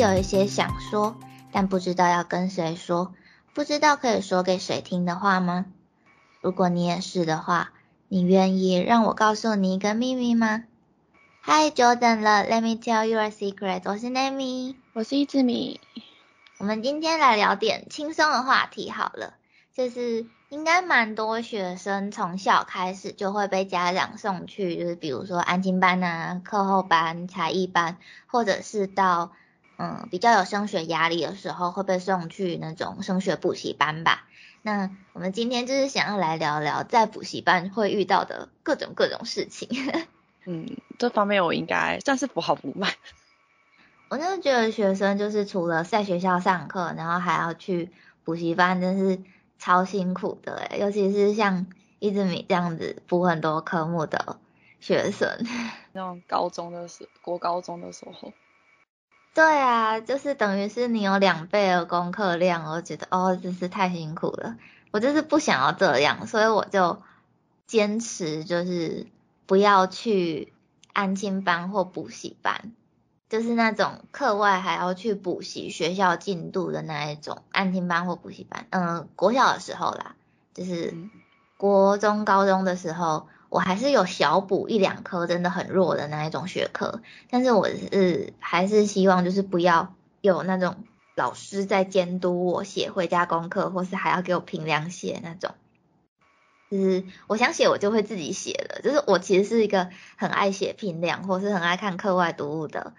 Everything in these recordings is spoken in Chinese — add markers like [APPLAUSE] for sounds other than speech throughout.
有一些想说，但不知道要跟谁说，不知道可以说给谁听的话吗？如果你也是的话，你愿意让我告诉你一个秘密吗？Hi Jordan 了，Let me tell you a secret。我是 Nami，我是一志米。我们今天来聊点轻松的话题好了，就是应该蛮多学生从小开始就会被家长送去，就是比如说安亲班啊、课后班、才艺班，或者是到嗯比较有升学压力的时候会被送去那种升学补习班吧。那我们今天就是想要来聊聊在补习班会遇到的各种各种事情。[LAUGHS] 嗯，这方面我应该算是不好不慢。我真的觉得学生就是除了在学校上课，然后还要去补习班，真是超辛苦的诶尤其是像一直米这样子补很多科目的学生。[LAUGHS] 那种高中的时，国高中的时候。对啊，就是等于是你有两倍的功课量，我觉得哦，真是太辛苦了。我就是不想要这样，所以我就坚持就是不要去安亲班或补习班。就是那种课外还要去补习学校进度的那一种安亲班或补习班，嗯，国小的时候啦，就是国中高中的时候，我还是有小补一两科真的很弱的那一种学科，但是我是还是希望就是不要有那种老师在监督我写回家功课，或是还要给我评量写那种，就是我想写我就会自己写了，就是我其实是一个很爱写评量或是很爱看课外读物的。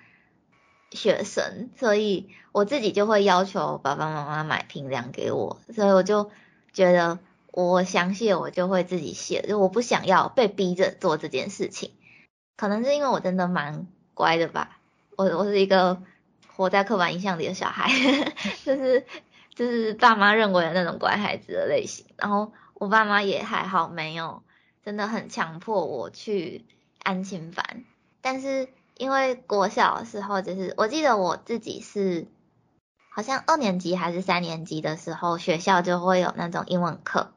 学生，所以我自己就会要求爸爸妈妈买平量给我，所以我就觉得我想写我就会自己写，就我不想要被逼着做这件事情。可能是因为我真的蛮乖的吧，我我是一个活在刻板印象里的小孩，[LAUGHS] 就是就是爸妈认为的那种乖孩子的类型。然后我爸妈也还好，没有真的很强迫我去安亲班，但是。因为国小的时候，就是我记得我自己是好像二年级还是三年级的时候，学校就会有那种英文课，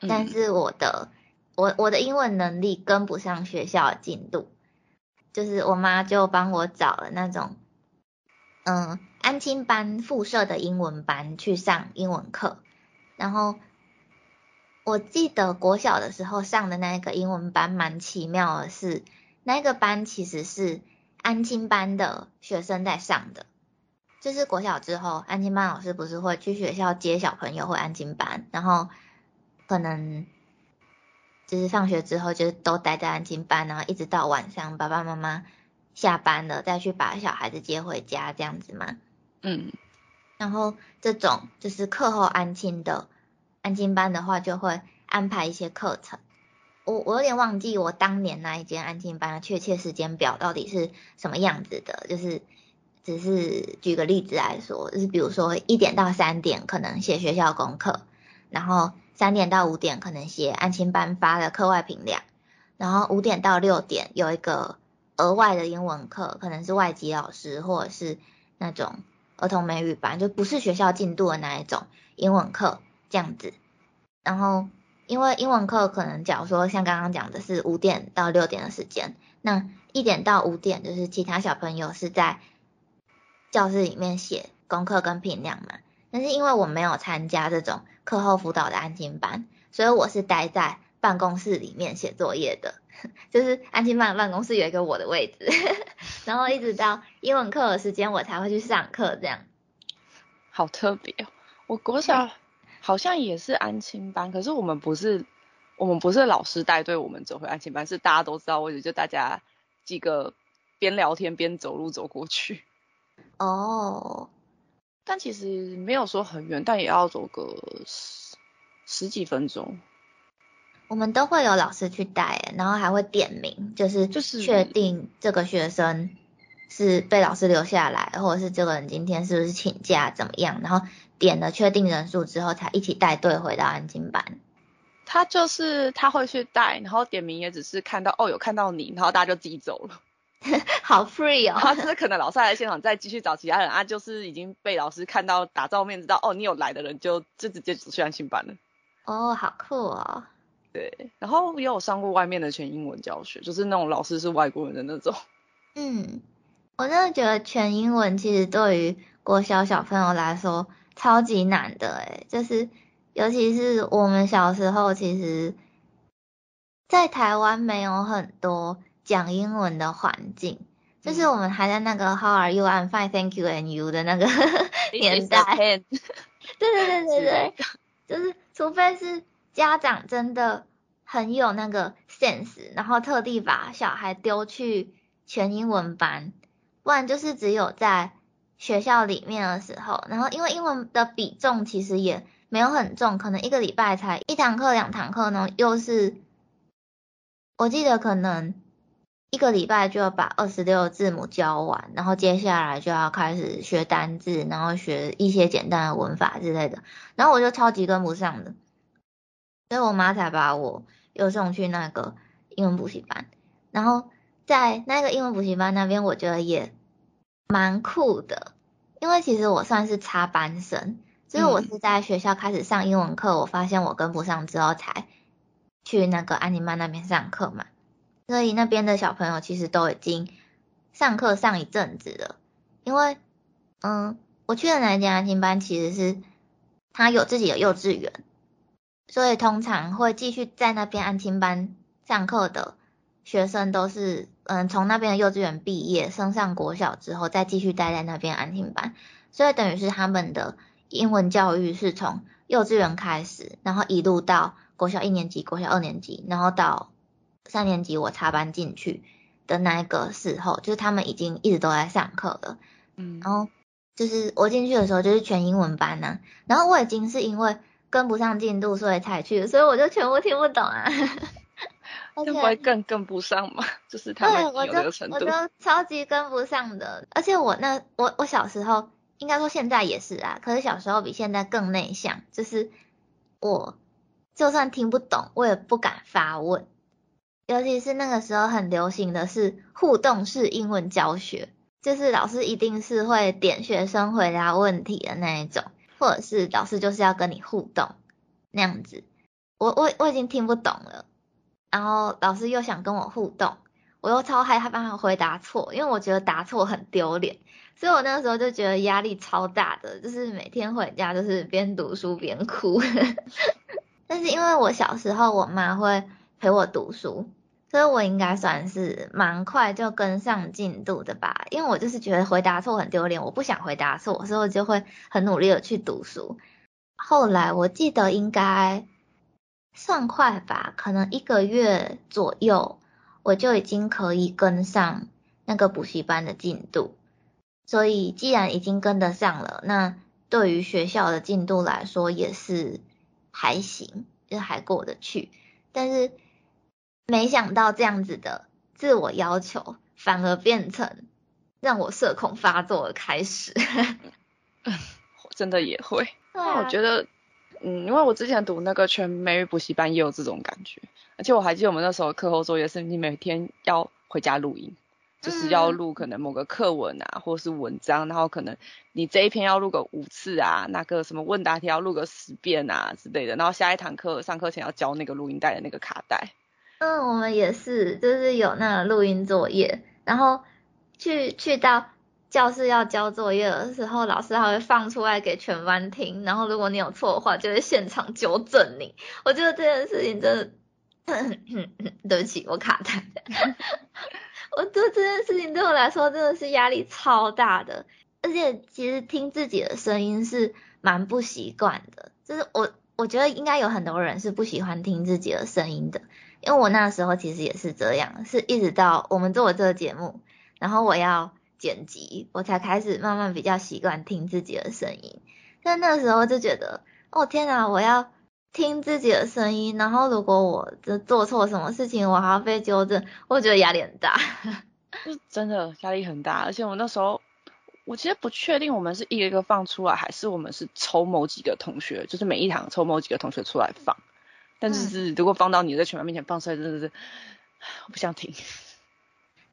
但是我的我我的英文能力跟不上学校的进度，就是我妈就帮我找了那种嗯安亲班附设的英文班去上英文课，然后我记得国小的时候上的那个英文班蛮奇妙的是。那个班其实是安亲班的学生在上的，就是国小之后，安亲班老师不是会去学校接小朋友或安亲班，然后可能就是放学之后就都待在安亲班，然后一直到晚上爸爸妈妈下班了再去把小孩子接回家这样子嘛。嗯，然后这种就是课后安亲的安亲班的话，就会安排一些课程。我我有点忘记我当年那一间安静班的确切时间表到底是什么样子的，就是只是举个例子来说，就是比如说一点到三点可能写学校功课，然后三点到五点可能写安亲班发的课外评量，然后五点到六点有一个额外的英文课，可能是外籍老师或者是那种儿童美语班，就不是学校进度的那一种英文课这样子，然后。因为英文课可能，假如说像刚刚讲的是五点到六点的时间，那一点到五点就是其他小朋友是在教室里面写功课跟评量嘛。但是因为我没有参加这种课后辅导的安静班，所以我是待在办公室里面写作业的。[LAUGHS] 就是安静班办公室有一个我的位置，[LAUGHS] 然后一直到英文课的时间我才会去上课，这样。好特别哦，我国小。[LAUGHS] 好像也是安亲班，可是我们不是，我们不是老师带队，我们走回安亲班，是大家都知道位置，就大家几个边聊天边走路走过去。哦，但其实没有说很远，但也要走个十十几分钟。我们都会有老师去带，然后还会点名，就是就是确定这个学生是被老师留下来，或者是这个人今天是不是请假怎么样，然后。点了确定人数之后，才一起带队回到安静班。他就是他会去带，然后点名也只是看到哦有看到你，然后大家就自己走了。[LAUGHS] 好 free 哦。他就是可能老师在现场再继续找其他人啊，就是已经被老师看到打照面知道哦你有来的人就就直接走去安静班了。哦，好酷哦。对，然后也有上过外面的全英文教学，就是那种老师是外国人的那种。嗯，我真的觉得全英文其实对于国小小朋友来说超级难的诶，就是尤其是我们小时候，其实，在台湾没有很多讲英文的环境，就是我们还在那个 How are you? I'm fine, thank you, and you 的那个 [LAUGHS] 年代。[LAUGHS] 对对对对对，就是除非是家长真的很有那个 sense，然后特地把小孩丢去全英文班。不然就是只有在学校里面的时候，然后因为英文的比重其实也没有很重，可能一个礼拜才一堂课两堂课呢，又是我记得可能一个礼拜就要把二十六字母教完，然后接下来就要开始学单字，然后学一些简单的文法之类的，然后我就超级跟不上的，所以我妈才把我又送去那个英文补习班，然后。在那个英文补习班那边，我觉得也蛮酷的，因为其实我算是插班生，就是我是在学校开始上英文课，我发现我跟不上之后才去那个安妮曼那边上课嘛，所以那边的小朋友其实都已经上课上一阵子了，因为嗯，我去的那一间安心班其实是他有自己的幼稚园，所以通常会继续在那边安心班上课的。学生都是嗯从那边的幼稚园毕业，升上国小之后再继续待在那边安听班，所以等于是他们的英文教育是从幼稚园开始，然后一路到国小一年级、国小二年级，然后到三年级我插班进去的那一个时候，就是他们已经一直都在上课了，嗯，然后就是我进去的时候就是全英文班呢，然后我已经是因为跟不上进度所以才去，所以我就全部听不懂啊。会不会更跟不上嘛？[LAUGHS] 就是他们有那个程度，我就超级跟不上的。而且我那我我小时候，应该说现在也是啊，可是小时候比现在更内向。就是我就算听不懂，我也不敢发问。尤其是那个时候很流行的是互动式英文教学，就是老师一定是会点学生回答问题的那一种，或者是老师就是要跟你互动那样子。我我我已经听不懂了。然后老师又想跟我互动，我又超害怕他回答错，因为我觉得答错很丢脸，所以我那个时候就觉得压力超大的，就是每天回家就是边读书边哭。[LAUGHS] 但是因为我小时候我妈会陪我读书，所以我应该算是蛮快就跟上进度的吧。因为我就是觉得回答错很丢脸，我不想回答错，所以我就会很努力的去读书。后来我记得应该。算快吧，可能一个月左右，我就已经可以跟上那个补习班的进度。所以既然已经跟得上了，那对于学校的进度来说也是还行，就还过得去。但是没想到这样子的自我要求，反而变成让我社恐发作的开始。[LAUGHS] 真的也会，[LAUGHS] 那我觉得。嗯，因为我之前读那个全美语补习班也有这种感觉，而且我还记得我们那时候课后作业是你每天要回家录音，就是要录可能某个课文啊，或是文章，然后可能你这一篇要录个五次啊，那个什么问答题要录个十遍啊之类的，然后下一堂课上课前要交那个录音带的那个卡带。嗯，我们也是，就是有那个录音作业，然后去去到。教室要交作业的时候，老师还会放出来给全班听，然后如果你有错的话，就会现场纠正你。我觉得这件事情真的，[LAUGHS] 对不起，我卡痰。[LAUGHS] 我觉得这件事情对我来说真的是压力超大的，而且其实听自己的声音是蛮不习惯的。就是我，我觉得应该有很多人是不喜欢听自己的声音的，因为我那时候其实也是这样，是一直到我们做这个节目，然后我要。剪辑，我才开始慢慢比较习惯听自己的声音。但那时候就觉得，哦天哪，我要听自己的声音，然后如果我这做错什么事情，我还要被纠正，我觉得压力很大。[LAUGHS] 是真的压力很大，而且我那时候，我其实不确定我们是一个一个放出来，还是我们是抽某几个同学，就是每一堂抽某几个同学出来放。但是如果放到你在全班面前放出来，真的是我不想听。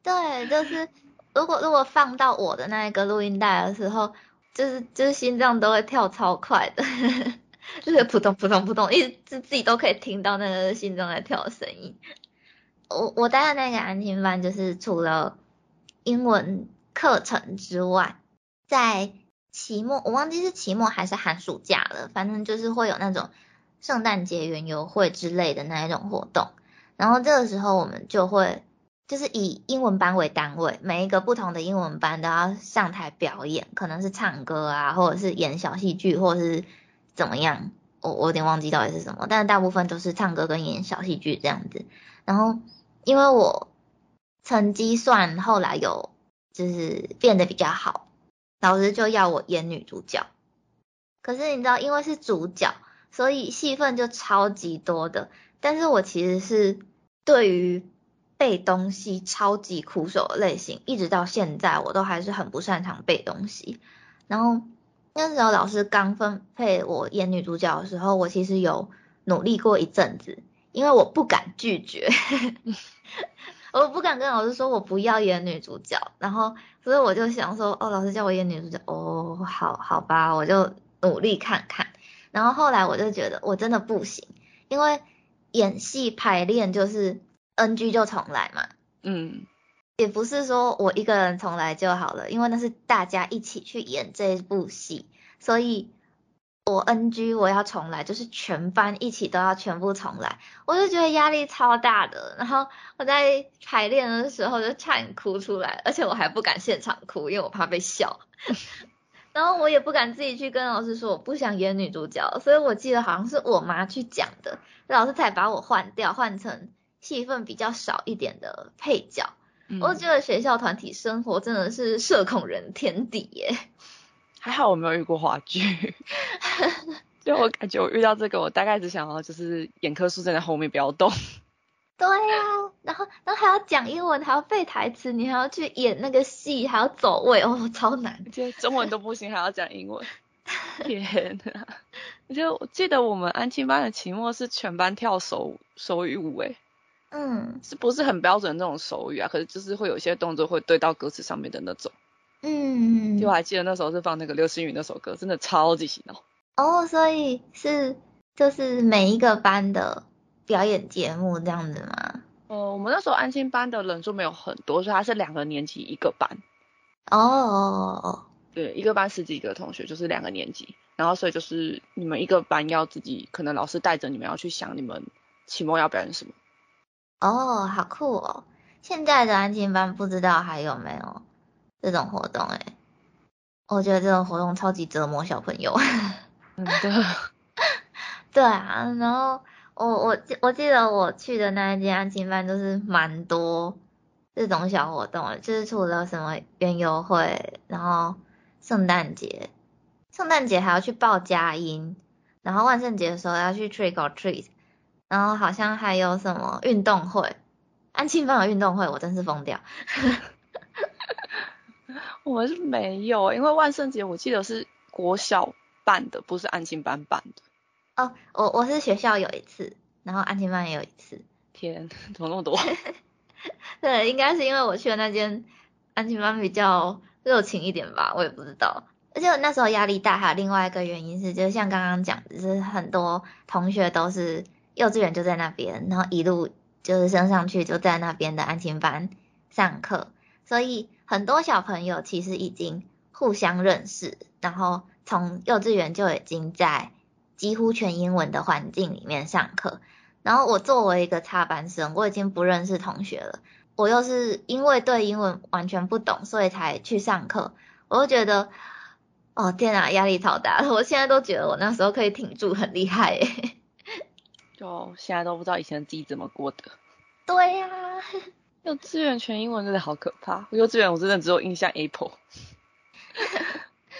对，就是。如果如果放到我的那一个录音带的时候，就是就是心脏都会跳超快的，[LAUGHS] 就是扑通扑通扑通，一直自自己都可以听到那个心脏在跳的声音。我我待的那个安静班，就是除了英文课程之外，在期末我忘记是期末还是寒暑假了，反正就是会有那种圣诞节园游会之类的那一种活动。然后这个时候我们就会就是以英文班为单位，每一个不同的英文班都要上台表演，可能是唱歌啊，或者是演小戏剧，或者是怎么样。我我有点忘记到底是什么，但是大部分都是唱歌跟演小戏剧这样子。然后因为我成绩算后来有就是变得比较好，老师就要我演女主角。可是你知道，因为是主角，所以戏份就超级多的。但是我其实是对于背东西超级苦手的类型，一直到现在我都还是很不擅长背东西。然后。那时候老师刚分配我演女主角的时候，我其实有努力过一阵子，因为我不敢拒绝，[LAUGHS] 我不敢跟老师说我不要演女主角，然后所以我就想说，哦，老师叫我演女主角，哦，好好吧，我就努力看看。然后后来我就觉得我真的不行，因为演戏排练就是 NG 就重来嘛，嗯。也不是说我一个人重来就好了，因为那是大家一起去演这部戏，所以我 NG 我要重来，就是全班一起都要全部重来，我就觉得压力超大的。然后我在排练的时候就差点哭出来，而且我还不敢现场哭，因为我怕被笑。然后我也不敢自己去跟老师说我不想演女主角，所以我记得好像是我妈去讲的，老师才把我换掉，换成戏份比较少一点的配角。我觉得学校团体生活真的是社恐人天敌耶。还好我没有遇过话剧，[LAUGHS] 就我感觉我遇到这个，我大概只想要就是演科书站在后面不要动。对呀，然后然后还要讲英文，还要背台词，你还要去演那个戏，还要走位，哦，超难。就中文都不行，还要讲英文。[LAUGHS] 天呐！就我记得我们安庆班的期末是全班跳手手语舞诶。嗯，是不是很标准那种手语啊？可是就是会有一些动作会对到歌词上面的那种。嗯，就我还记得那时候是放那个刘星宇那首歌，真的超级洗脑。哦，所以是就是每一个班的表演节目这样子吗？呃，我们那时候安心班的人数没有很多，所以它是两个年级一个班。哦哦哦。对，一个班十几个同学，就是两个年级，然后所以就是你们一个班要自己，可能老师带着你们要去想你们期末要表演什么。哦，好酷哦！现在的安静班不知道还有没有这种活动哎？我觉得这种活动超级折磨小朋友。真的。[LAUGHS] 对啊，然后我我记我记得我去的那一间安静班就是蛮多这种小活动，就是除了什么园游会，然后圣诞节，圣诞节还要去报佳音，然后万圣节的时候要去 trick or treat。然后好像还有什么运动会，安庆班有运动会，我真是疯掉。[LAUGHS] 我们是没有，因为万圣节我记得是国小办的，不是安庆班办的。哦，我我是学校有一次，然后安亲班也有一次。天，怎么那么多？[LAUGHS] 对，应该是因为我去的那间安亲班比较热情一点吧，我也不知道。而且我那时候压力大，还有另外一个原因是，就像刚刚讲就，是很多同学都是。幼稚园就在那边，然后一路就是升上去就在那边的安亲班上课，所以很多小朋友其实已经互相认识，然后从幼稚园就已经在几乎全英文的环境里面上课。然后我作为一个插班生，我已经不认识同学了，我又是因为对英文完全不懂，所以才去上课，我就觉得，哦天啊，压力超大！[LAUGHS] 我现在都觉得我那时候可以挺住，很厉害诶。[LAUGHS] 就现在都不知道以前的自己怎么过的。对呀，[LAUGHS] 幼稚园全英文真的好可怕。幼稚园我真的只有印象 Apple。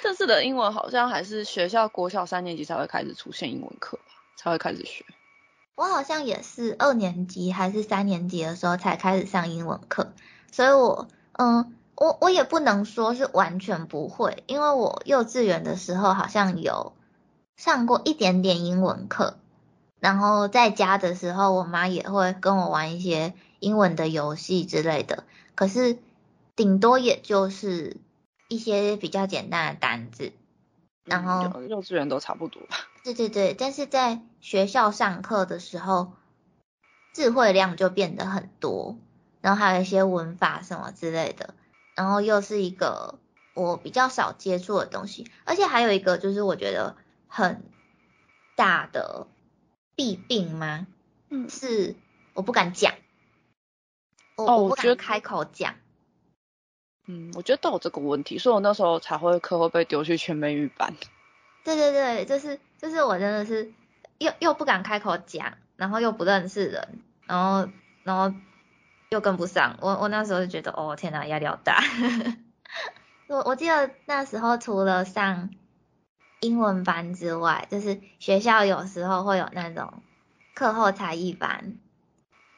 这次的英文好像还是学校国小三年级才会开始出现英文课吧，才会开始学。我好像也是二年级还是三年级的时候才开始上英文课，所以我嗯，我我也不能说是完全不会，因为我幼稚园的时候好像有上过一点点英文课。然后在家的时候，我妈也会跟我玩一些英文的游戏之类的，可是顶多也就是一些比较简单的单字。然后幼稚园都差不多吧。[LAUGHS] 对对对，但是在学校上课的时候，智慧量就变得很多，然后还有一些文法什么之类的。然后又是一个我比较少接触的东西，而且还有一个就是我觉得很大的弊病吗？嗯，是我不敢讲，我我不敢开口讲。嗯，我觉得都有这个问题，所以我那时候才会课后被丢去全美语班。对对对，就是就是我真的是又又不敢开口讲，然后又不认识人，然后然后又跟不上，我我那时候就觉得哦天哪，压力好大。[LAUGHS] 我我记得那时候除了上英文班之外，就是学校有时候会有那种课后才艺班，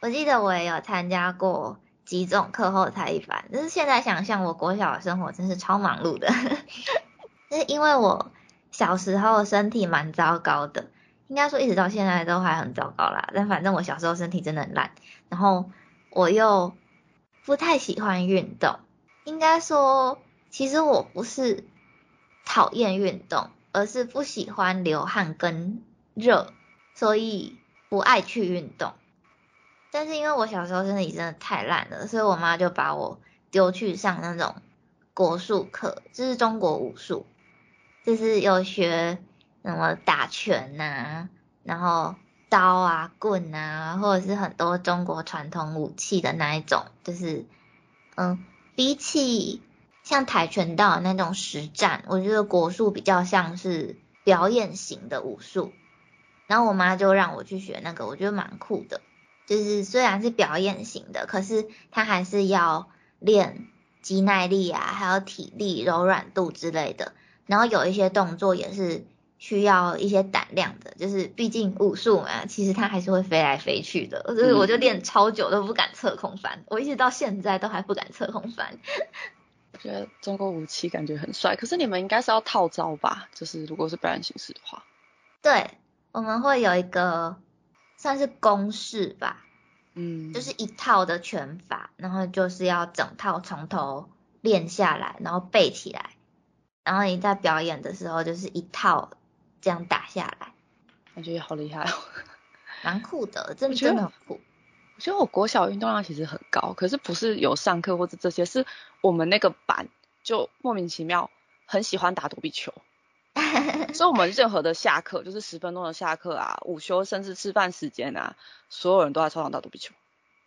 我记得我也有参加过几种课后才艺班，就是现在想象我国小的生活真是超忙碌的，[LAUGHS] 就是因为我小时候身体蛮糟糕的，应该说一直到现在都还很糟糕啦。但反正我小时候身体真的很烂，然后我又不太喜欢运动。应该说，其实我不是讨厌运动，而是不喜欢流汗跟热，所以不爱去运动。但是因为我小时候身体真的太烂了，所以我妈就把我丢去上那种国术课，就是中国武术。就是有学什么打拳呐、然后刀啊、棍啊，或者是很多中国传统武器的那一种，就是嗯，比起像跆拳道那种实战，我觉得国术比较像是表演型的武术。然后我妈就让我去学那个，我觉得蛮酷的。就是虽然是表演型的，可是他还是要练肌耐力啊，还有体力、柔软度之类的。然后有一些动作也是需要一些胆量的，就是毕竟武术嘛，其实它还是会飞来飞去的，所以我就练超久都不敢侧空翻，我一直到现在都还不敢侧空翻。[LAUGHS] 我觉得中国武器感觉很帅，可是你们应该是要套招吧？就是如果是表演形式的话，对，我们会有一个算是公式吧，嗯，就是一套的拳法，然后就是要整套从头练下来，然后背起来，然后你在表演的时候就是一套这样打下来，感觉也好厉害哦。蛮酷的，真的我觉得真的很酷。我觉得我国小运动量其实很高，可是不是有上课或者这些，是我们那个班就莫名其妙很喜欢打躲避球，[LAUGHS] 所以我们任何的下课就是十分钟的下课啊，午休甚至吃饭时间啊，所有人都在操场打躲避球，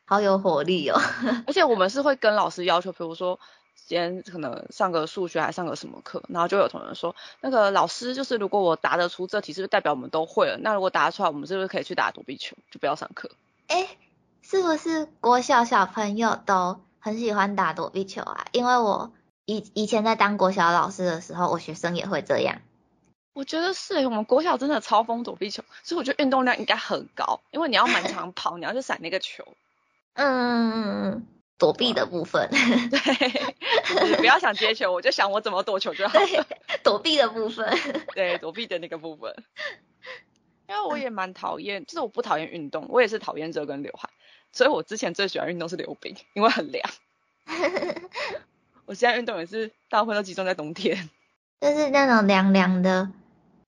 好有活力哦！[LAUGHS] 而且我们是会跟老师要求，比如说今天可能上个数学还上个什么课，然后就有同学说，那个老师就是如果我答得出这题，是不是代表我们都会了？那如果答得出来，我们是不是可以去打躲避球，就不要上课？[LAUGHS] 哎，是不是国小小朋友都很喜欢打躲避球啊？因为我以以前在当国小老师的时候，我学生也会这样。我觉得是，我们国小真的超疯躲避球，所以我觉得运动量应该很高，因为你要满场跑，你要去闪那个球。嗯，躲避的部分，对，就是不要想接球，我就想我怎么躲球就好了。对，躲避的部分。对，躲避的那个部分。因为我也蛮讨厌，就是我不讨厌运动，我也是讨厌热跟流汗，所以我之前最喜欢运动是溜冰，因为很凉。[LAUGHS] 我现在运动也是大部分都集中在冬天。就是那种凉凉的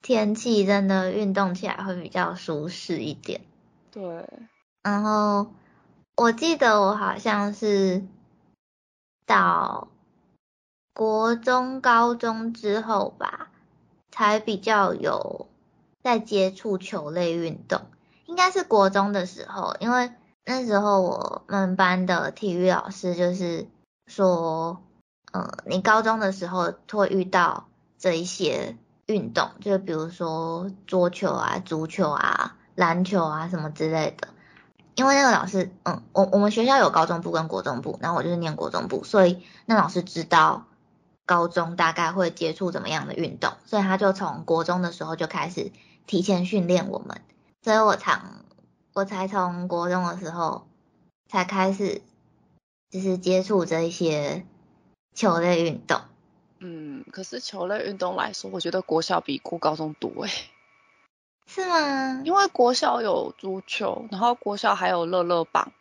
天气，真的运动起来会比较舒适一点。对，然后我记得我好像是到国中、高中之后吧，才比较有在接触球类运动。应该是国中的时候，因为那时候我们班的体育老师就是说，嗯，你高中的时候会遇到这一些运动，就比如说桌球啊、足球啊、篮球啊什么之类的。因为那个老师，嗯，我我们学校有高中部跟国中部，然后我就是念国中部，所以那老师知道高中大概会接触怎么样的运动，所以他就从国中的时候就开始提前训练我们，所以我常我才从国中的时候才开始就是接触这一些球类运动。嗯，可是球类运动来说，我觉得国小比国高中多诶，是吗？因为国小有足球，然后国小还有乐乐棒，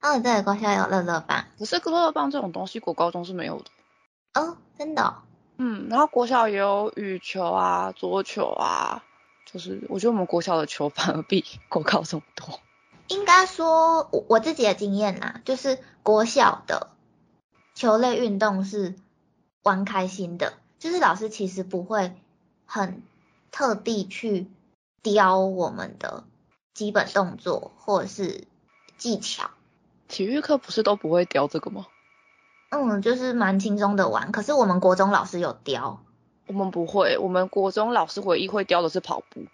哦，对，国小有乐乐棒。可是乐乐棒这种东西国高中是没有的。哦，真的、哦？嗯，然后国小也有羽球啊、桌球啊，就是我觉得我们国小的球反而比国高中多。应该说，我我自己的经验啦，就是国小的球类运动是玩开心的，就是老师其实不会很特地去雕我们的基本动作或者是技巧。体育课不是都不会雕这个吗？嗯，就是蛮轻松的玩。可是我们国中老师有雕，我们不会，我们国中老师唯一会雕的是跑步。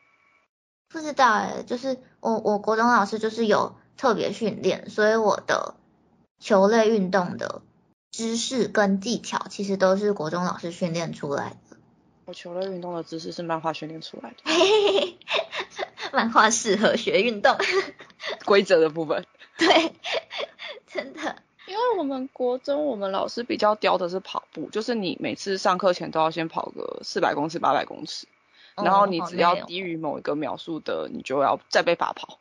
不知道哎，就是我我国中老师就是有特别训练，所以我的球类运动的知识跟技巧其实都是国中老师训练出来的。我球类运动的知识是漫画训练出来的。[LAUGHS] 漫画适合学运动。[LAUGHS] 规则的部分。[LAUGHS] 对，真的。因为我们国中我们老师比较刁的是跑步，就是你每次上课前都要先跑个四百公尺、八百公尺。然后你只要低于某一个秒数的，你就要再被罚跑。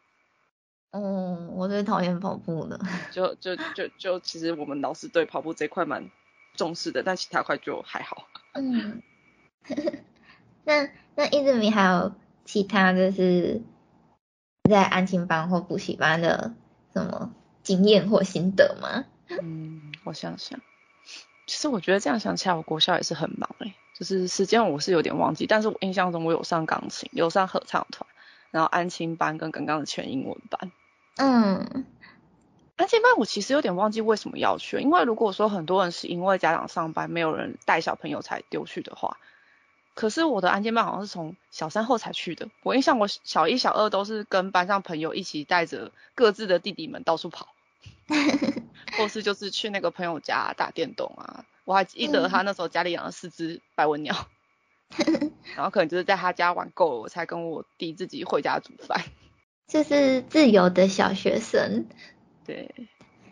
嗯，我最讨厌跑步了。[LAUGHS] 就就就就，其实我们老师对跑步这块蛮重视的，但其他块就还好。[LAUGHS] 嗯。那那一直米还有其他就是在安亲班或补习班的什么经验或心得吗？[LAUGHS] 嗯，我想想，其实我觉得这样想起来，我国校也是很忙哎。就是时间我是有点忘记，但是我印象中我有上钢琴，有上合唱团，然后安亲班跟刚刚的全英文班。嗯，安亲班我其实有点忘记为什么要去，因为如果说很多人是因为家长上班没有人带小朋友才丢去的话，可是我的安亲班好像是从小三后才去的。我印象我小一、小二都是跟班上朋友一起带着各自的弟弟们到处跑，[LAUGHS] 或是就是去那个朋友家打电动啊。我还记得他那时候家里养了四只白文鸟，[LAUGHS] 然后可能就是在他家玩够了，我才跟我弟自己回家煮饭。就是自由的小学生。对。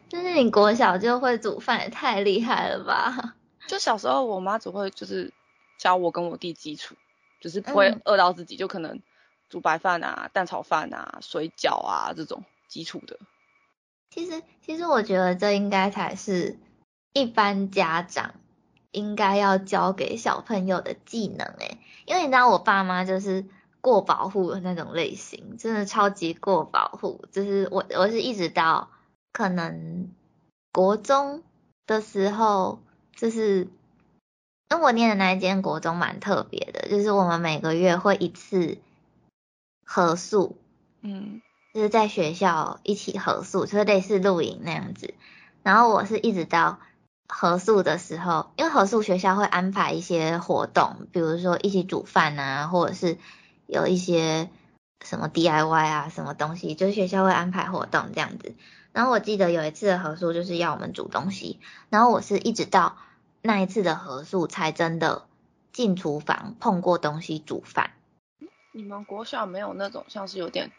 就是你国小就会煮饭，也太厉害了吧？就小时候我妈只会就是教我跟我弟基础，就是不会饿到自己，就可能煮白饭啊、蛋炒饭啊、水饺啊这种基础的。其实，其实我觉得这应该才是。一般家长应该要教给小朋友的技能，诶，因为你知道我爸妈就是过保护的那种类型，真的超级过保护。就是我我是一直到可能国中的时候，就是因为我念的那一间国中蛮特别的，就是我们每个月会一次合宿，嗯，就是在学校一起合宿，就是类似露营那样子。然后我是一直到。合宿的时候，因为合宿学校会安排一些活动，比如说一起煮饭啊，或者是有一些什么 DIY 啊，什么东西，就是学校会安排活动这样子。然后我记得有一次的合宿就是要我们煮东西，然后我是一直到那一次的合宿才真的进厨房碰过东西煮饭。你们国小没有那种像是有点，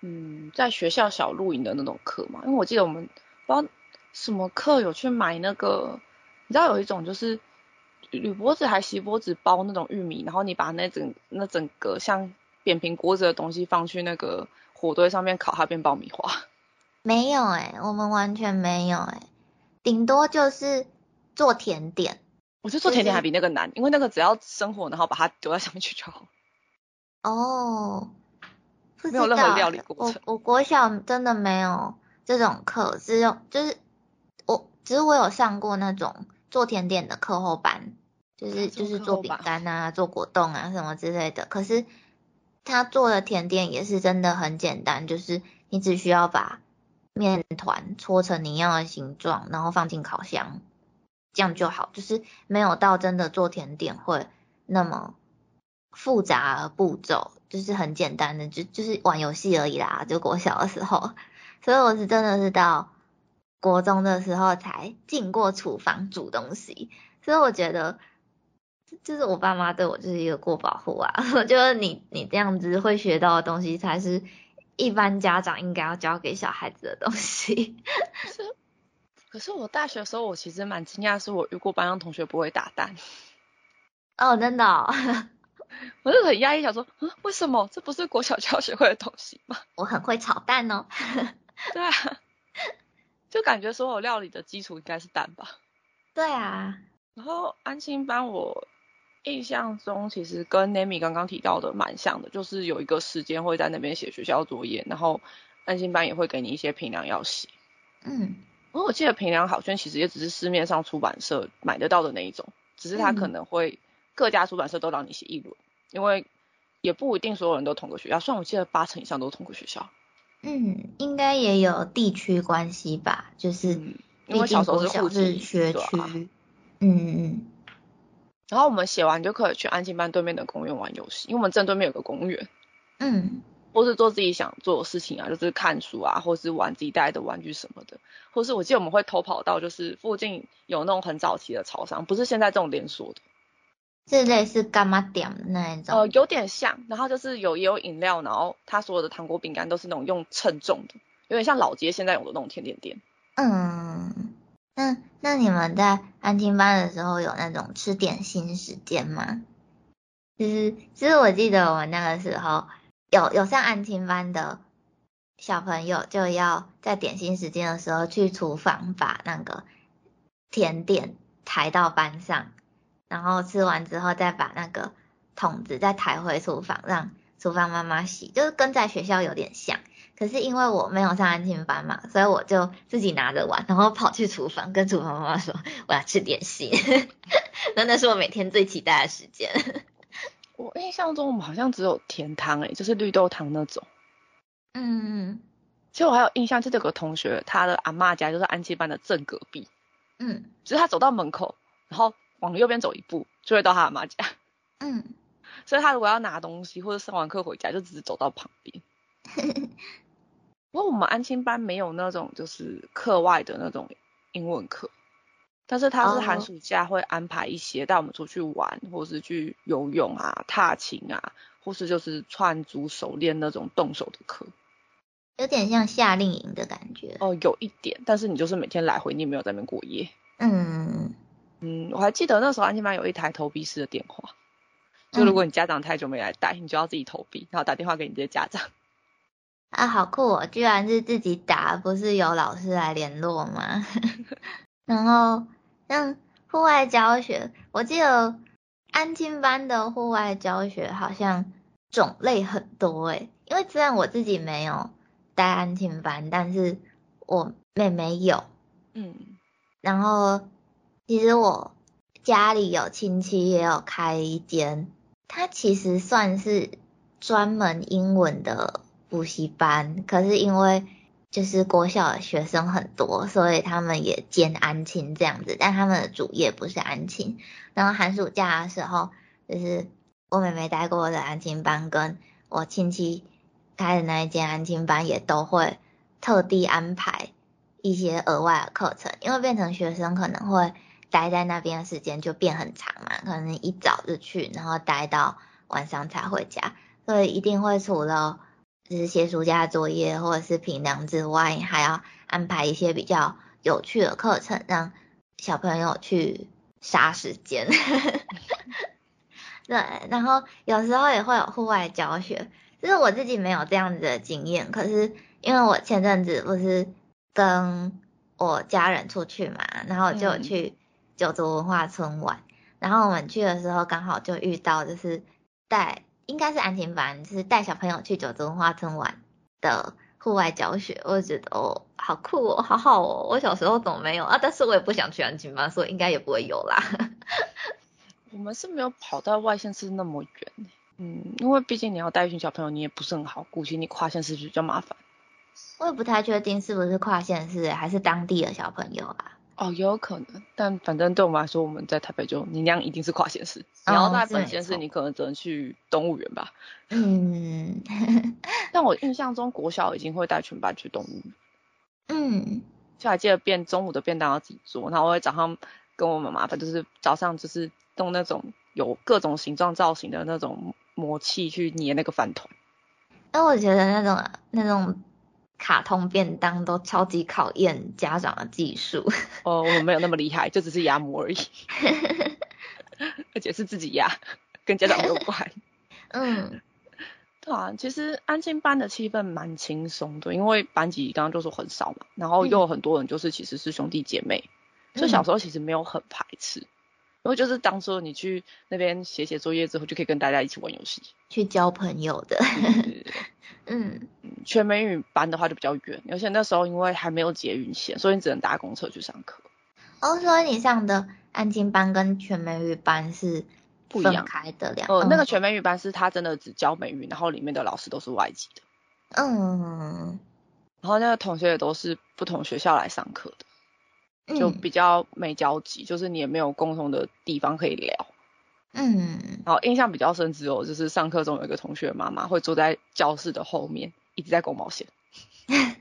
嗯，在学校小露营的那种课吗？因为我记得我们不知道。什么课有去买那个？你知道有一种就是铝箔纸还锡箔纸包那种玉米，然后你把那整那整个像扁平锅子的东西放去那个火堆上面烤，它变爆米花。[LAUGHS] 没有哎，我们完全没有哎，顶多就是做甜点。我觉得做甜点还比那个难，因为那个只要生火，然后把它丢在上面去就好。[LAUGHS] 哦，没有任何料理过程。我我国小真的没有这种课，只有就是我。只是我有上过那种做甜点的课后班，就是就是做饼干啊、做果冻啊什么之类的。可是他做的甜点也是真的很简单，就是你只需要把面团搓成你要的形状，然后放进烤箱，这样就好。就是没有到真的做甜点会那么复杂步骤，就是很简单的，就就是玩游戏而已啦。就我小的时候，[LAUGHS] 所以我是真的是到。国中的时候才进过厨房煮东西，所以我觉得，就是我爸妈对我就是一个过保护啊。[LAUGHS] 我觉得你你这样子会学到的东西，才是一般家长应该要教给小孩子的东西。[LAUGHS] 可是我大学的时候，我其实蛮惊讶，是我遇过班上同学不会打蛋。[LAUGHS] 哦，真的？我就很压抑，想说，嗯，为什么？这不是国小就要学会的东西吗？我很会炒蛋哦。对啊。就感觉所有料理的基础应该是蛋吧？对啊。然后安心班我印象中其实跟 Nami 刚刚提到的蛮像的，就是有一个时间会在那边写学校作业，然后安心班也会给你一些平量要写。嗯。因为我记得平良好轩其实也只是市面上出版社买得到的那一种，只是它可能会各家出版社都让你写一轮，因为也不一定所有人都同个学校，虽然我记得八成以上都是同个学校。嗯，应该也有地区关系吧，就是因为小时候是户是学区。嗯嗯。然后我们写完就可以去安静班对面的公园玩游戏，因为我们正对面有个公园。嗯。或是做自己想做的事情啊，就是看书啊，或是玩自己带的玩具什么的，或是我记得我们会偷跑到就是附近有那种很早期的超商，不是现在这种连锁的，是类似干妈店那一种。呃，有点像，然后就是有也有饮料，然后它所有的糖果饼干都是那种用称重的，有点像老街现在有的那种甜点店。嗯，那那你们在安亲班的时候有那种吃点心时间吗？其实其实我记得我们那个时候。有有上安亲班的小朋友，就要在点心时间的时候去厨房把那个甜点抬到班上，然后吃完之后再把那个桶子再抬回厨房，让厨房妈妈洗，就是跟在学校有点像。可是因为我没有上安亲班嘛，所以我就自己拿着碗，然后跑去厨房跟厨房妈妈说我要吃点心，[LAUGHS] 那那是我每天最期待的时间。我印象中我们好像只有甜汤诶，就是绿豆汤那种。嗯，其实我还有印象，就有个同学，他的阿妈家就是安琪班的正隔壁。嗯，就是他走到门口，然后往右边走一步，就会到他阿妈家。嗯，[LAUGHS] 所以他如果要拿东西或者上完课回家，就只是走到旁边。[LAUGHS] 不过我们安亲班没有那种就是课外的那种英文课。但是他是寒暑假会安排一些带我们出去玩，或是去游泳啊、踏青啊，或是就是串珠、手链那种动手的课，有点像夏令营的感觉。哦，有一点，但是你就是每天来回，你也没有在那边过夜。嗯嗯，我还记得那时候安静班有一台投币式的电话，就如果你家长太久没来带，你就要自己投币，然后打电话给你的家长。[LAUGHS] 啊，好酷哦！居然是自己打，不是有老师来联络吗？[LAUGHS] 然后。像户外教学，我记得安亲班的户外教学好像种类很多诶，因为虽然我自己没有带安亲班，但是我妹妹有，嗯，然后其实我家里有亲戚也有开一间，它其实算是专门英文的补习班，可是因为就是国小的学生很多，所以他们也兼安亲这样子，但他们的主业不是安亲。然后寒暑假的时候，就是我妹妹待过的安亲班，跟我亲戚开的那一间安亲班，也都会特地安排一些额外的课程，因为变成学生可能会待在那边的时间就变很长嘛，可能一早就去，然后待到晚上才回家，所以一定会除了。就是写暑假作业或者是评量之外，还要安排一些比较有趣的课程，让小朋友去杀时间。[LAUGHS] 对，然后有时候也会有户外教学，就是我自己没有这样子的经验，可是因为我前阵子不是跟我家人出去嘛，然后就去九族文化村玩，然后我们去的时候刚好就遇到就是带。应该是安婷班，就是带小朋友去九州文化村玩的户外教学，我就觉得哦，好酷哦，好好哦，我小时候怎么没有啊？[LAUGHS] 但是我也不想去安婷班，所以应该也不会有啦。[LAUGHS] 我们是没有跑到外县市那么远，嗯，因为毕竟你要带一群小朋友，你也不是很好，估计你跨县市比较麻烦。我也不太确定是不是跨县市，还是当地的小朋友啊。哦，也有可能，但反正对我们来说，我们在台北就你那样一定是跨县市。你要在本县市，你可能只能去动物园吧。嗯，[LAUGHS] 但我印象中国小已经会带全班去动物园。嗯，就还记得便中午的便当要自己做，然后我会早上跟我妈妈，反正就是早上就是用那种有各种形状造型的那种模器去捏那个饭团。那我觉得那种那种。卡通便当都超级考验家长的技术。哦，我们没有那么厉害，就只是压模而已。[LAUGHS] 而且是自己压，跟家长没有关。嗯，对啊，其实安静班的气氛蛮轻松的，因为班级刚刚就说很少嘛，然后又有很多人就是其实是兄弟姐妹，所以小时候其实没有很排斥。因为就是当初你去那边写写作业之后，就可以跟大家一起玩游戏，去交朋友的。[LAUGHS] 嗯。全美语班的话就比较远，而且那时候因为还没有捷运线，所以你只能搭公车去上课。哦，所以你上的安静班跟全美语班是不一样开的两呃，那个全美语班是他真的只教美语，然后里面的老师都是外籍的。嗯。然后那个同学也都是不同学校来上课的，就比较没交集，就是你也没有共同的地方可以聊。嗯。然后印象比较深只有就是上课中有一个同学妈妈会坐在教室的后面，一直在勾毛线。[LAUGHS]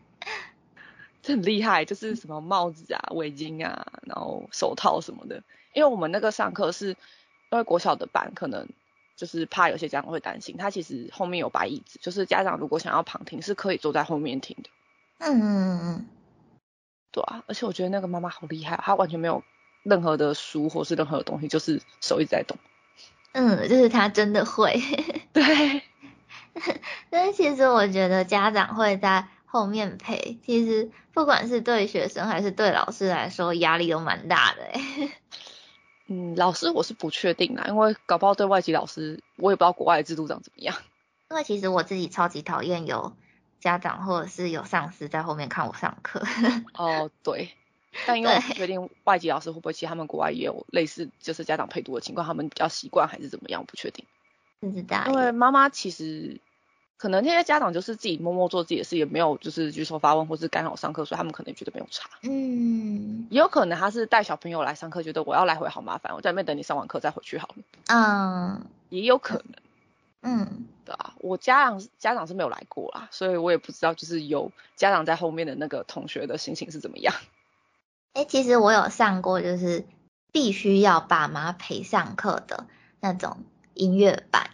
这很厉害，就是什么帽子啊、围巾啊，然后手套什么的。因为我们那个上课是，因为国小的班可能就是怕有些家长会担心，他其实后面有摆椅子，就是家长如果想要旁听是可以坐在后面听的。嗯嗯嗯，对啊，而且我觉得那个妈妈好厉害，她完全没有任何的书或是任何的东西，就是手一直在动。嗯，就是她真的会。[LAUGHS] 对。[LAUGHS] 但是其实我觉得家长会在。后面陪，其实不管是对学生还是对老师来说，压力都蛮大的哎。[LAUGHS] 嗯，老师我是不确定啦，因为搞不好对外籍老师，我也不知道国外的制度长怎么样。因为其实我自己超级讨厌有家长或者是有上司在后面看我上课。[LAUGHS] 哦，对。但因为我不确定外籍老师会不会，其实他们国外也有类似就是家长陪读的情况，他们比较习惯还是怎么样，我不确定。不知道。因为妈妈其实。可能那些家长就是自己默默做自己的事，也没有就是举手发问或是干扰上课，所以他们可能觉得没有差。嗯，也有可能他是带小朋友来上课，觉得我要来回好麻烦，我在那边等你上完课再回去好了。嗯，也有可能。嗯，对啊，我家长家长是没有来过啦，所以我也不知道就是有家长在后面的那个同学的心情是怎么样。[LAUGHS] 哎，其实我有上过，就是必须要爸妈陪上课的那种音乐班。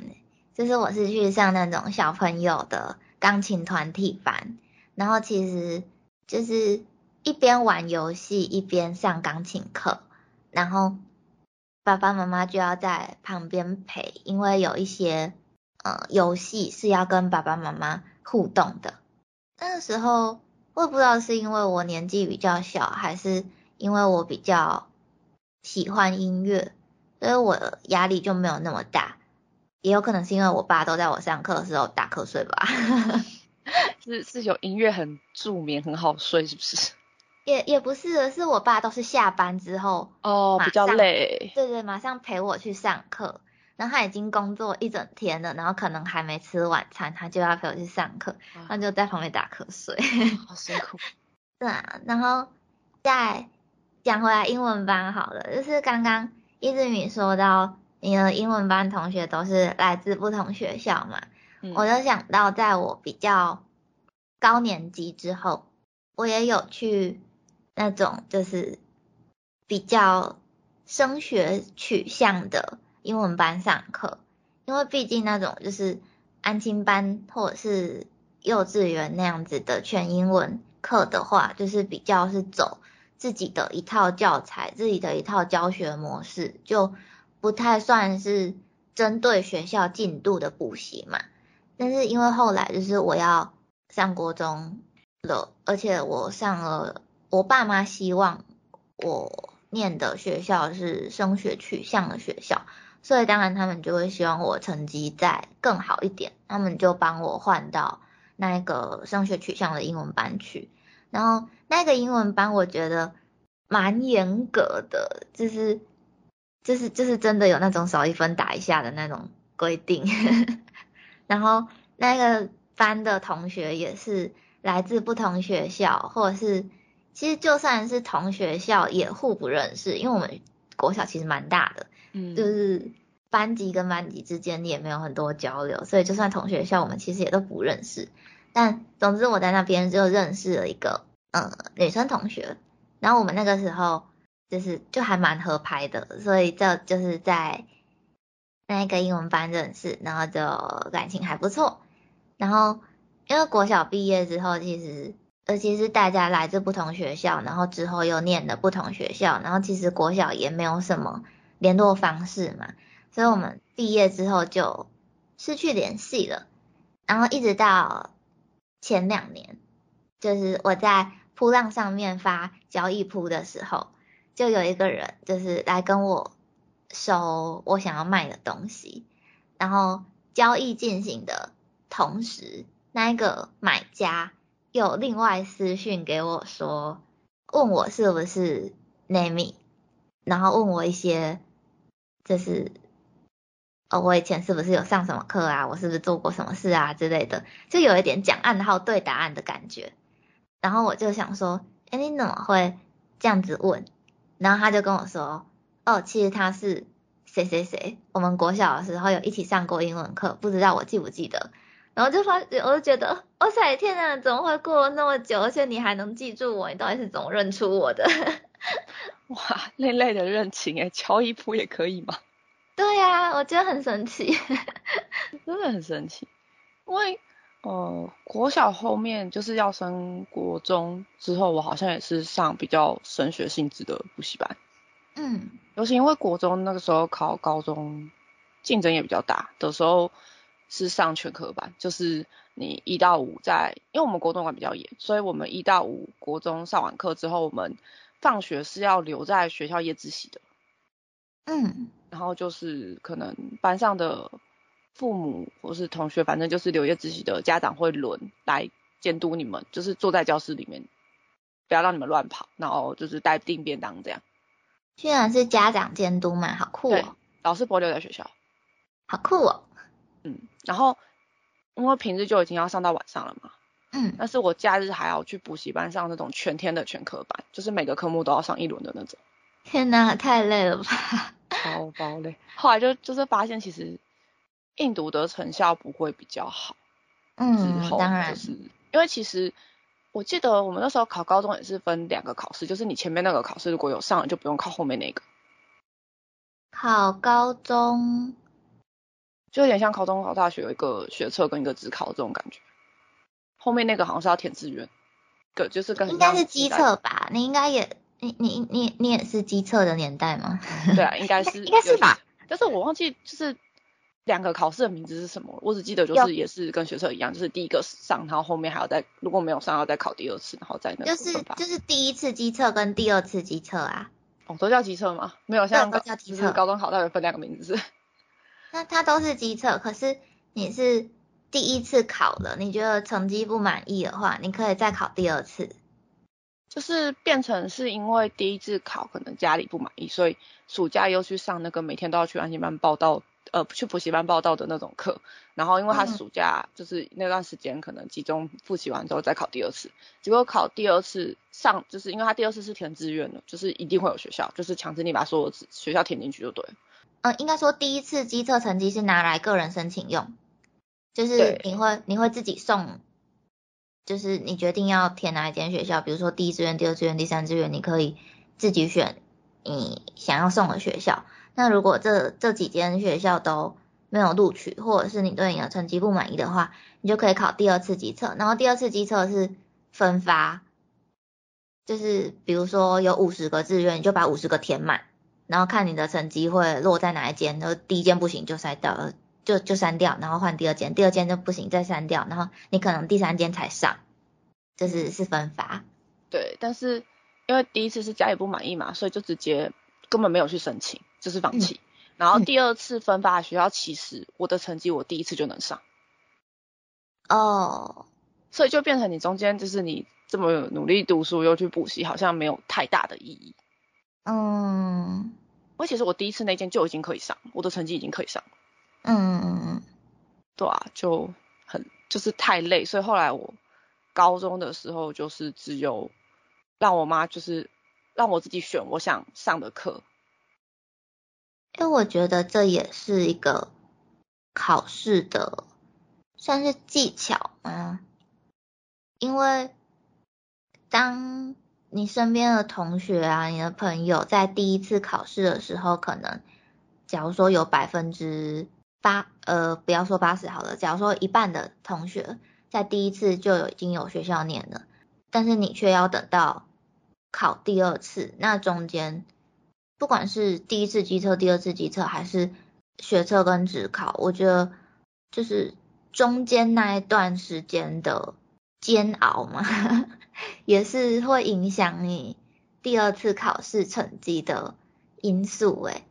就是我是去上那种小朋友的钢琴团体班，然后其实就是一边玩游戏一边上钢琴课，然后爸爸妈妈就要在旁边陪，因为有一些呃游戏是要跟爸爸妈妈互动的。那个时候我也不知道是因为我年纪比较小，还是因为我比较喜欢音乐，所以我压力就没有那么大。也有可能是因为我爸都在我上课的时候打瞌睡吧，[LAUGHS] 是是有音乐很助眠很好睡是不是？也也不是的，是我爸都是下班之后哦比较累，对对，马上陪我去上课，然后他已经工作一整天了，然后可能还没吃晚餐，他就要陪我去上课，他就在旁边打瞌睡，好辛苦。[LAUGHS] 对啊，然后再讲回来英文班好了，就是刚刚一直米说到。你的英文班同学都是来自不同学校嘛？我就想到，在我比较高年级之后，我也有去那种就是比较升学取向的英文班上课，因为毕竟那种就是安亲班或者是幼稚园那样子的全英文课的话，就是比较是走自己的一套教材、自己的一套教学模式，就。不太算是针对学校进度的补习嘛，但是因为后来就是我要上国中了，而且我上了，我爸妈希望我念的学校是升学取向的学校，所以当然他们就会希望我成绩再更好一点，他们就帮我换到那一个升学取向的英文班去，然后那个英文班我觉得蛮严格的，就是。就是就是真的有那种少一分打一下的那种规定，[LAUGHS] 然后那个班的同学也是来自不同学校，或者是其实就算是同学校也互不认识，因为我们国小其实蛮大的，嗯，就是班级跟班级之间也没有很多交流，所以就算同学校我们其实也都不认识。但总之我在那边就认识了一个嗯女生同学，然后我们那个时候。就是就还蛮合拍的，所以这就是在那个英文班认识，然后就感情还不错。然后因为国小毕业之后，其实而且是大家来自不同学校，然后之后又念的不同学校，然后其实国小也没有什么联络方式嘛，所以我们毕业之后就失去联系了。然后一直到前两年，就是我在铺浪上面发交易铺的时候。就有一个人，就是来跟我收我想要卖的东西，然后交易进行的同时，那一个买家有另外私讯给我说，问我是不是 Nami，然后问我一些，就是，哦，我以前是不是有上什么课啊？我是不是做过什么事啊之类的，就有一点讲暗号对答案的感觉。然后我就想说，哎，你怎么会这样子问？然后他就跟我说，哦，其实他是谁谁谁，我们国小的时候有一起上过英文课，不知道我记不记得。然后就发，我就觉得，哇塞，天呐，怎么会过了那么久，而且你还能记住我？你到底是怎么认出我的？[LAUGHS] 哇，累累的认情哎，乔伊普也可以吗？[LAUGHS] 对呀、我觉得很神奇。[LAUGHS] 真的很神奇，因为呃，国小后面就是要升国中之后，我好像也是上比较升学性质的补习班，嗯尤其因为国中那个时候考高中竞争也比较大的时候，是上全科班，就是你一到五在，因为我们国中管比较严，所以我们一到五国中上完课之后，我们放学是要留在学校夜自习的。嗯然后就是可能班上的父母或是同学，反正就是留夜自习的家长会轮来监督你们，就是坐在教室里面，不要让你们乱跑，然后就是带定便当这样。居然是家长监督嘛，好酷哦，老师不会留在学校，好酷哦。嗯，然后因为平日就已经要上到晚上了嘛，嗯，但是我假日还要去补习班上那种全天的全科班，就是每个科目都要上一轮的那种，天哪，太累了吧？超 [LAUGHS] 爆累。后来就就是发现其实印读的成效不会比较好。嗯，后当然就，是因为其实我记得我们那时候考高中也是分两个考试，就是你前面那个考试如果有上了，就不用考后面那个，考高中，就有点像考中考大学有一个学测跟一个职考这种感觉。后面那个好像是要填志愿，个就是跟应该是机测吧？你应该也，你你你你也是机测的年代吗？[LAUGHS] 对啊，应该是应该是吧？但是我忘记就是两个考试的名字是什么，我只记得就是也是跟学测一样，就是第一个上，然后后面还要再如果没有上，要再考第二次，然后再那个就是。就是第一次机测跟第二次机测啊。哦，都叫机测吗？没有像就是高中考大学分两个名字是。那它都是机测，可是你是第一次考了，你觉得成绩不满意的话，你可以再考第二次。就是变成是因为第一次考可能家里不满意，所以暑假又去上那个每天都要去安心班报道，呃，去补习班报道的那种课。然后因为他嗯暑假就是那段时间可能集中复习完之后再考第二次，结果考第二次上，就是因为他第二次是填志愿的，就是一定会有学校，就是强制你把所有学校填进去就对了。嗯，应该说第一次机测成绩是拿来个人申请用，就是你会你会自己送，就是你决定要填哪一间学校，比如说第一志愿、第二志愿、第三志愿，你可以自己选你想要送的学校。那如果这这几间学校都没有录取，或者是你对你的成绩不满意的话，你就可以考第二次机测。然后第二次机测是分发，就是比如说有五十个志愿，你就把五十个填满。然后看你的成绩会落在哪一间，然后第一间不行就删掉，就就删掉，然后换第二间，第二间就不行再删掉，然后你可能第三间才上，这是是分发。对，但是因为第一次是家里不满意嘛，所以就直接根本没有去申请，就是放弃。然后嗯第二次分发的学校，其实我的成绩我第一次就能上，哦，所以就变成你中间就是你这么努力读书又去补习，好像没有太大的意义。嗯因为其实我第一次那间就已经可以上，我的成绩已经可以上，嗯嗯嗯对啊，就很就是太累，所以后来我高中的时候就是只有让我妈就是让我自己选我想上的课，因为我觉得这也是一个考试的算是技巧吗？因为当你身边的同学啊，你的朋友在第一次考试的时候，可能假如说有百分之八，呃，不要说八十好了，假如说一半的同学在第一次就有已经有学校念了，但是你却要等到考第二次，那中间不管是第一次机测、第二次机测，还是学测跟职考，我觉得就是中间那一段时间的煎熬嘛，[LAUGHS] 也是会影响你第二次考试成绩的因素。诶，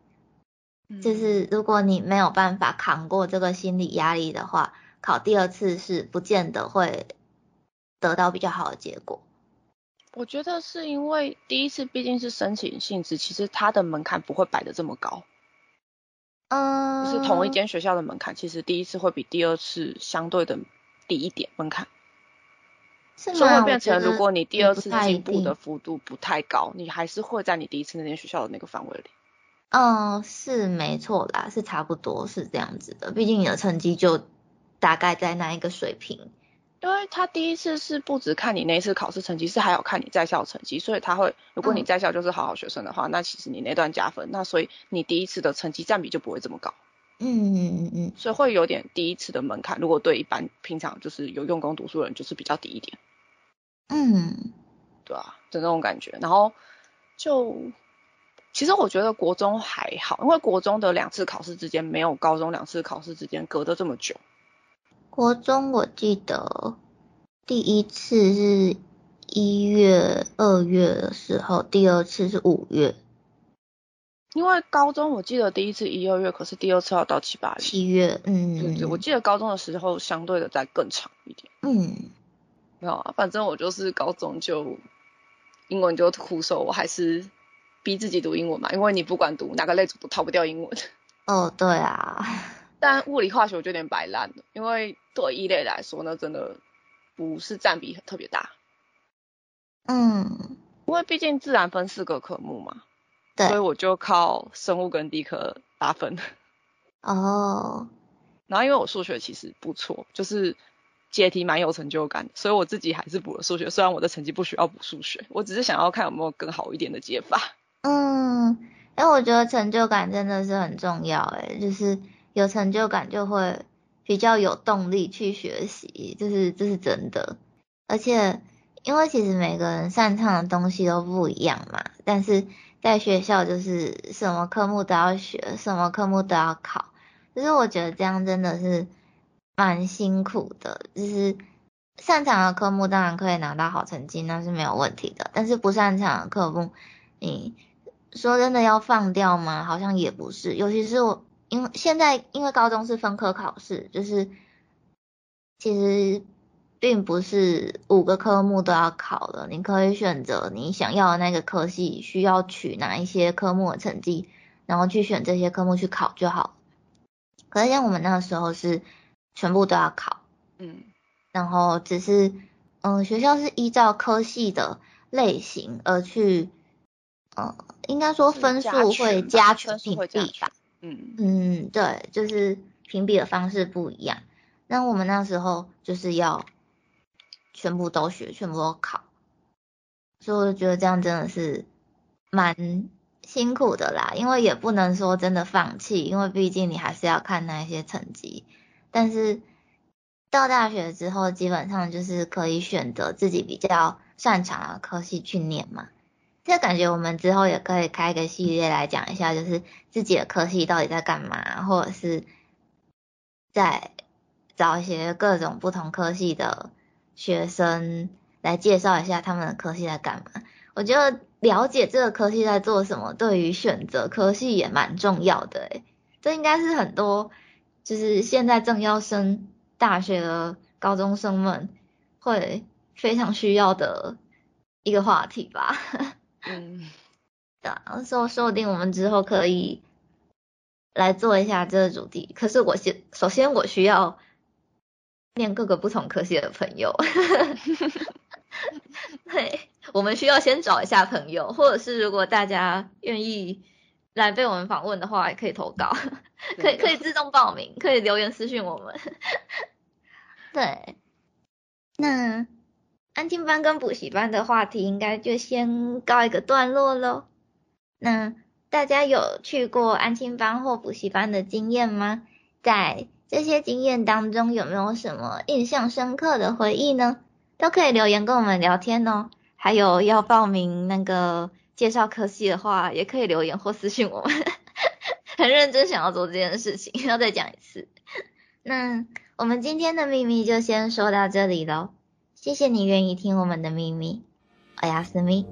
就是如果你没有办法扛过这个心理压力的话，考第二次是不见得会得到比较好的结果。我觉得是因为第一次毕竟是申请性质，其实它的门槛不会摆的这么高。嗯，就是同一间学校的门槛，其实第一次会比第二次相对的低一点门槛。是所以吗？会变成，如果你第二次进步的幅度不太高，你还是会在你第一次那间学校的那个范围里。嗯，是没错啦，是差不多是这样子的。毕竟你的成绩就大概在那一个水平。因为他第一次是不只看你那一次考试成绩，是还有看你在校成绩，所以他会，如果你嗯在校就是好好学生的话，那其实你那段加分，那所以你第一次的成绩占比就不会这么高，嗯嗯嗯嗯，所以会有点第一次的门槛，如果对一般平常就是有用功读书的人，就是比较低一点，嗯，对啊就那种感觉。然后就其实我觉得国中还好，因为国中的两次考试之间没有高中两次考试之间隔得这么久。国中我记得第一次是一月、二月的时候，第二次是五月、因为高中我记得第一次一二月，可是第二次要到七八月。七月，嗯，对对，我记得高中的时候相对的再更长一点。嗯没有啊，反正我就是高中就英文就苦手，我还是逼自己读英文嘛，因为你不管读哪个类组都逃不掉英文。[LAUGHS] 哦，对啊，但物理化学我就有点摆烂了，因为对一类来说那，真的不是占比特别大，嗯，因为毕竟自然分四个科目嘛，所以，我就靠生物跟地科打分。[LAUGHS] 哦，然后因为我数学其实不错，就是解题蛮有成就感的，所以我自己还是补了数学。虽然我的成绩不需要补数学，我只是想要看有没有更好一点的解法。嗯，因为我觉得成就感真的是很重要，诶，就是有成就感就会比较有动力去学习，就是这是真的。而且，因为其实每个人擅长的东西都不一样嘛，但是在学校就是什么科目都要学，什么科目都要考，就是我觉得这样真的是蛮辛苦的。就是擅长的科目当然可以拿到好成绩，那是没有问题的，但是不擅长的科目，你说真的要放掉吗？好像也不是，尤其是我，因为现在因为高中是分科考试，就是其实并不是五个科目都要考了，你可以选择你想要的那个科系需要取哪一些科目的成绩，然后去选这些科目去考就好。可是像我们那个时候是全部都要考，嗯，然后只是嗯学校是依照科系的类型而去。呃，应该说分加数会加权分数评会加权比吧。嗯，嗯，对，就是评比的方式不一样。那我们那时候就是要全部都学，全部都考，所以我就觉得这样真的是蛮辛苦的啦。因为也不能说真的放弃，因为毕竟你还是要看那一些成绩。但是到大学之后，基本上就是可以选择自己比较擅长的科系去念嘛。这感觉我们之后也可以开一个系列来讲一下，就是自己的科系到底在干嘛，或者是在找一些各种不同科系的学生来介绍一下他们的科系在干嘛。我觉得了解这个科系在做什么，对于选择科系也蛮重要的诶。这应该是很多就是现在正要升大学的高中生们会非常需要的一个话题吧。嗯，对啊，说说不定我们之后可以来做一下这个主题。可是我先首先我需要念各个不同科系的朋友，[LAUGHS] 对，我们需要先找一下朋友，或者是如果大家愿意来被我们访问的话，也可以投稿，[LAUGHS] 可以可以自动报名，可以留言私讯我们。[LAUGHS] 对，那安亲班跟补习班的话题应该就先告一个段落喽。那大家有去过安亲班或补习班的经验吗？在这些经验当中，有没有什么印象深刻的回忆呢？都可以留言跟我们聊天哦。还有要报名那个介绍科系的话，也可以留言或私信我们。[LAUGHS] 很认真想要做这件事情，要再讲一次。那我们今天的秘密就先说到这里喽。谢谢你愿意听我们的秘密，我要思密。